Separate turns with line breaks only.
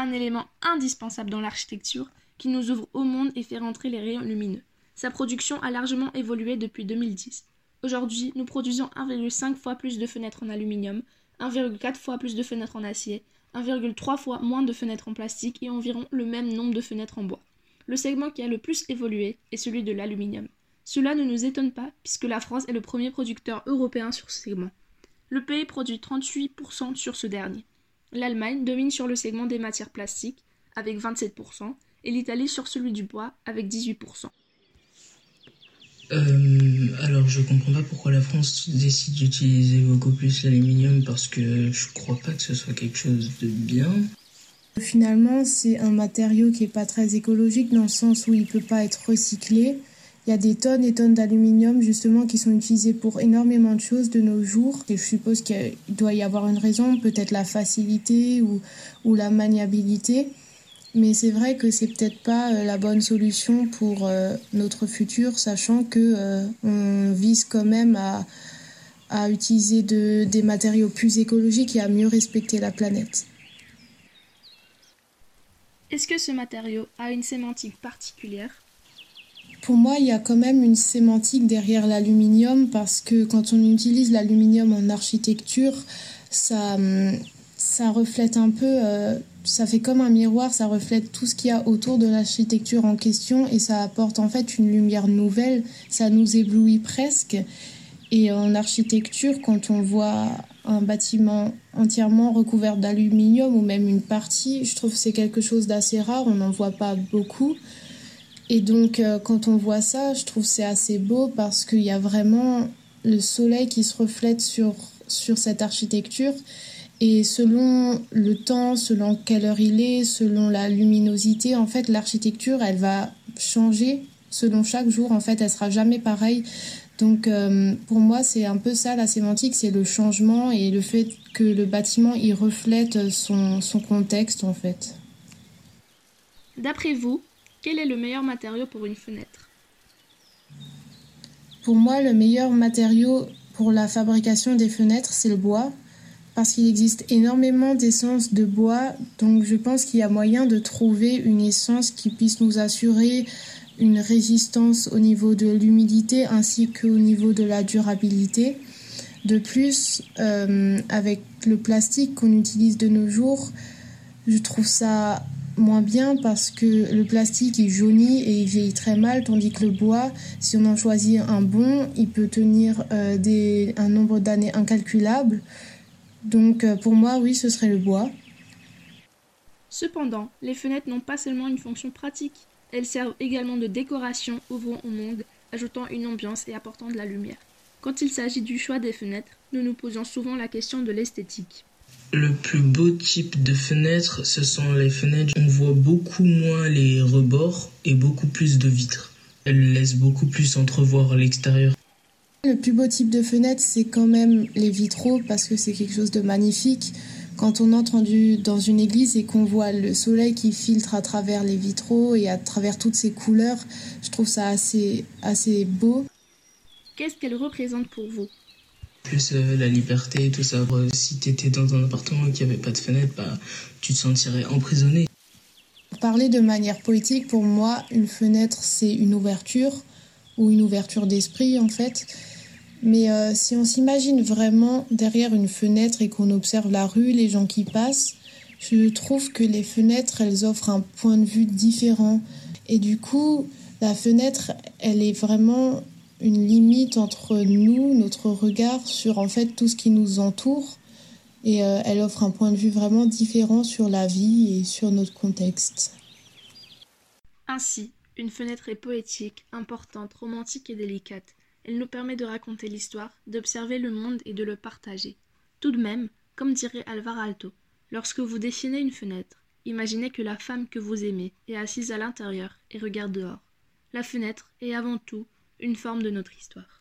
un élément indispensable dans l'architecture qui nous ouvre au monde et fait rentrer les rayons lumineux. Sa production a largement évolué depuis 2010. Aujourd'hui, nous produisons 1,5 fois plus de fenêtres en aluminium, 1,4 fois plus de fenêtres en acier, 1,3 fois moins de fenêtres en plastique et environ le même nombre de fenêtres en bois. Le segment qui a le plus évolué est celui de l'aluminium. Cela ne nous étonne pas puisque la France est le premier producteur européen sur ce segment. Le pays produit 38% sur ce dernier. L'Allemagne domine sur le segment des matières plastiques avec 27% et l'Italie sur celui du bois avec 18%.
Euh, alors je comprends pas pourquoi la France décide d'utiliser beaucoup plus l'aluminium parce que je crois pas que ce soit quelque chose de bien.
Finalement, c'est un matériau qui est pas très écologique dans le sens où il peut pas être recyclé. Il y a des tonnes et tonnes d'aluminium justement qui sont utilisées pour énormément de choses de nos jours. Et je suppose qu'il doit y avoir une raison, peut-être la facilité ou, la maniabilité. Mais c'est vrai que c'est peut-être pas euh, la bonne solution pour euh, notre futur, sachant que euh, on vise quand même à, utiliser de, des matériaux plus écologiques et à mieux respecter la planète.
Est-ce que ce matériau a une sémantique particulière?
Pour moi, il y a quand même une sémantique derrière l'aluminium parce que quand on utilise l'aluminium en architecture, ça, ça reflète un peu ça fait comme un miroir, ça reflète tout ce qu'il y a autour de l'architecture en question et ça apporte en fait une lumière nouvelle, ça nous éblouit presque. Et en architecture, quand on voit un bâtiment entièrement recouvert d'aluminium ou même une partie, je trouve que c'est quelque chose d'assez rare, on n'en voit pas beaucoup. Et donc euh, quand on voit ça, je trouve c'est assez beau parce qu'il y a vraiment le soleil qui se reflète sur, sur cette architecture et selon le temps, selon quelle heure il est, selon la luminosité, en fait, l'architecture, elle va changer selon chaque jour. En fait, elle sera jamais pareille. Donc, euh, pour moi, c'est un peu ça la sémantique, c'est le changement et le fait que le bâtiment il reflète son, son contexte, en fait.
D'après vous, quel est le meilleur matériau pour une fenêtre?
Pour moi, le meilleur matériau pour la fabrication des fenêtres, c'est le bois parce qu'il existe énormément d'essences de bois, donc je pense qu'il y a moyen de trouver une essence qui puisse nous assurer une résistance au niveau de l'humidité ainsi qu'au niveau de la durabilité. De plus, euh, avec le plastique qu'on utilise de nos jours, je trouve ça moins bien parce que le plastique il jaunit et il vieillit très mal, tandis que le bois, si on en choisit un bon, il peut tenir euh, un nombre d'années incalculable. Donc euh, pour moi, oui, ce serait le bois.
Cependant, les fenêtres n'ont pas seulement une fonction pratique, elles servent également de décoration, ouvrant au monde, ajoutant une ambiance et apportant de la lumière. Quand il s'agit du choix des fenêtres, nous nous posons souvent la question de l'esthétique.
Le plus beau type de fenêtre, ce sont les fenêtres. On voit beaucoup moins les rebords et beaucoup plus de vitres. Elles laissent beaucoup plus entrevoir l'extérieur.
Le plus beau type de fenêtre, c'est quand même les vitraux parce que c'est quelque chose de magnifique. Quand on entre dans une église et qu'on voit le soleil qui filtre à travers les vitraux et à travers toutes ces couleurs, je trouve ça assez, assez beau.
Qu'est-ce qu'elle représente pour vous?
Plus euh, la liberté, tout ça. Si tu étais dans un appartement qui avait pas de fenêtre, bah, tu te sentirais emprisonné.
Pour parler de manière poétique, pour moi, une fenêtre, c'est une ouverture ou une ouverture d'esprit en fait. Mais euh, si on s'imagine vraiment derrière une fenêtre et qu'on observe la rue, les gens qui passent, je trouve que les fenêtres, elles offrent un point de vue différent. Et du coup, la fenêtre, elle est vraiment une limite entre nous, notre regard sur en fait tout ce qui nous entoure. Et euh, elle offre un point de vue vraiment différent sur la vie et sur notre contexte.
Ainsi, une fenêtre est poétique, importante, romantique et délicate. Elle nous permet de raconter l'histoire, d'observer le monde et de le partager. Tout de même, comme dirait Alvar Alto, lorsque vous dessinez une fenêtre, imaginez que la femme que vous aimez est assise à l'intérieur et regarde dehors. La fenêtre est avant tout une forme de notre histoire.